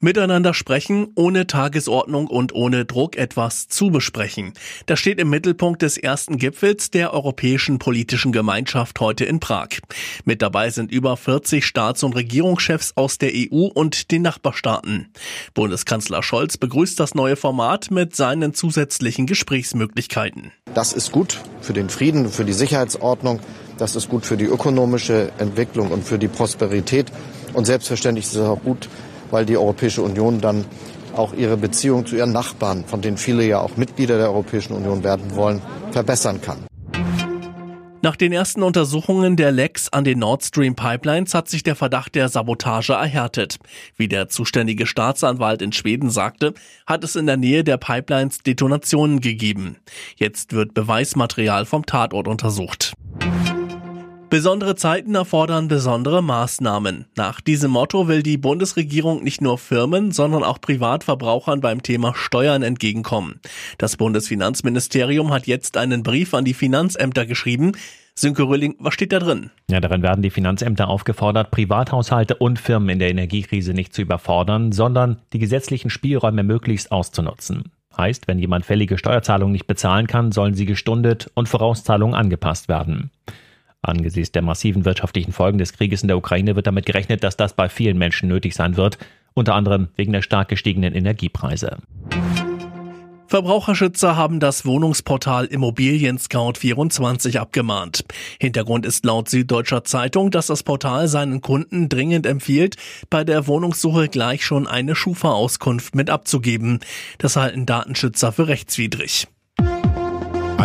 Miteinander sprechen, ohne Tagesordnung und ohne Druck etwas zu besprechen. Das steht im Mittelpunkt des ersten Gipfels der Europäischen Politischen Gemeinschaft heute in Prag. Mit dabei sind über 40 Staats- und Regierungschefs aus der EU und den Nachbarstaaten. Bundeskanzler Scholz begrüßt das neue Format mit seinen zusätzlichen Gesprächsmöglichkeiten. Das ist gut für den Frieden, für die Sicherheitsordnung. Das ist gut für die ökonomische Entwicklung und für die Prosperität. Und selbstverständlich ist es auch gut weil die Europäische Union dann auch ihre Beziehung zu ihren Nachbarn, von denen viele ja auch Mitglieder der Europäischen Union werden wollen, verbessern kann. Nach den ersten Untersuchungen der Lecks an den Nord Stream Pipelines hat sich der Verdacht der Sabotage erhärtet. Wie der zuständige Staatsanwalt in Schweden sagte, hat es in der Nähe der Pipelines Detonationen gegeben. Jetzt wird Beweismaterial vom Tatort untersucht. Besondere Zeiten erfordern besondere Maßnahmen. Nach diesem Motto will die Bundesregierung nicht nur Firmen, sondern auch Privatverbrauchern beim Thema Steuern entgegenkommen. Das Bundesfinanzministerium hat jetzt einen Brief an die Finanzämter geschrieben. Sönke Röhling, was steht da drin? Ja, darin werden die Finanzämter aufgefordert, Privathaushalte und Firmen in der Energiekrise nicht zu überfordern, sondern die gesetzlichen Spielräume möglichst auszunutzen. Heißt, wenn jemand fällige Steuerzahlungen nicht bezahlen kann, sollen sie gestundet und Vorauszahlungen angepasst werden. Angesichts der massiven wirtschaftlichen Folgen des Krieges in der Ukraine wird damit gerechnet, dass das bei vielen Menschen nötig sein wird, unter anderem wegen der stark gestiegenen Energiepreise. Verbraucherschützer haben das Wohnungsportal Immobilien Scout 24 abgemahnt. Hintergrund ist laut Süddeutscher Zeitung, dass das Portal seinen Kunden dringend empfiehlt, bei der Wohnungssuche gleich schon eine Schufa-Auskunft mit abzugeben. Das halten Datenschützer für rechtswidrig.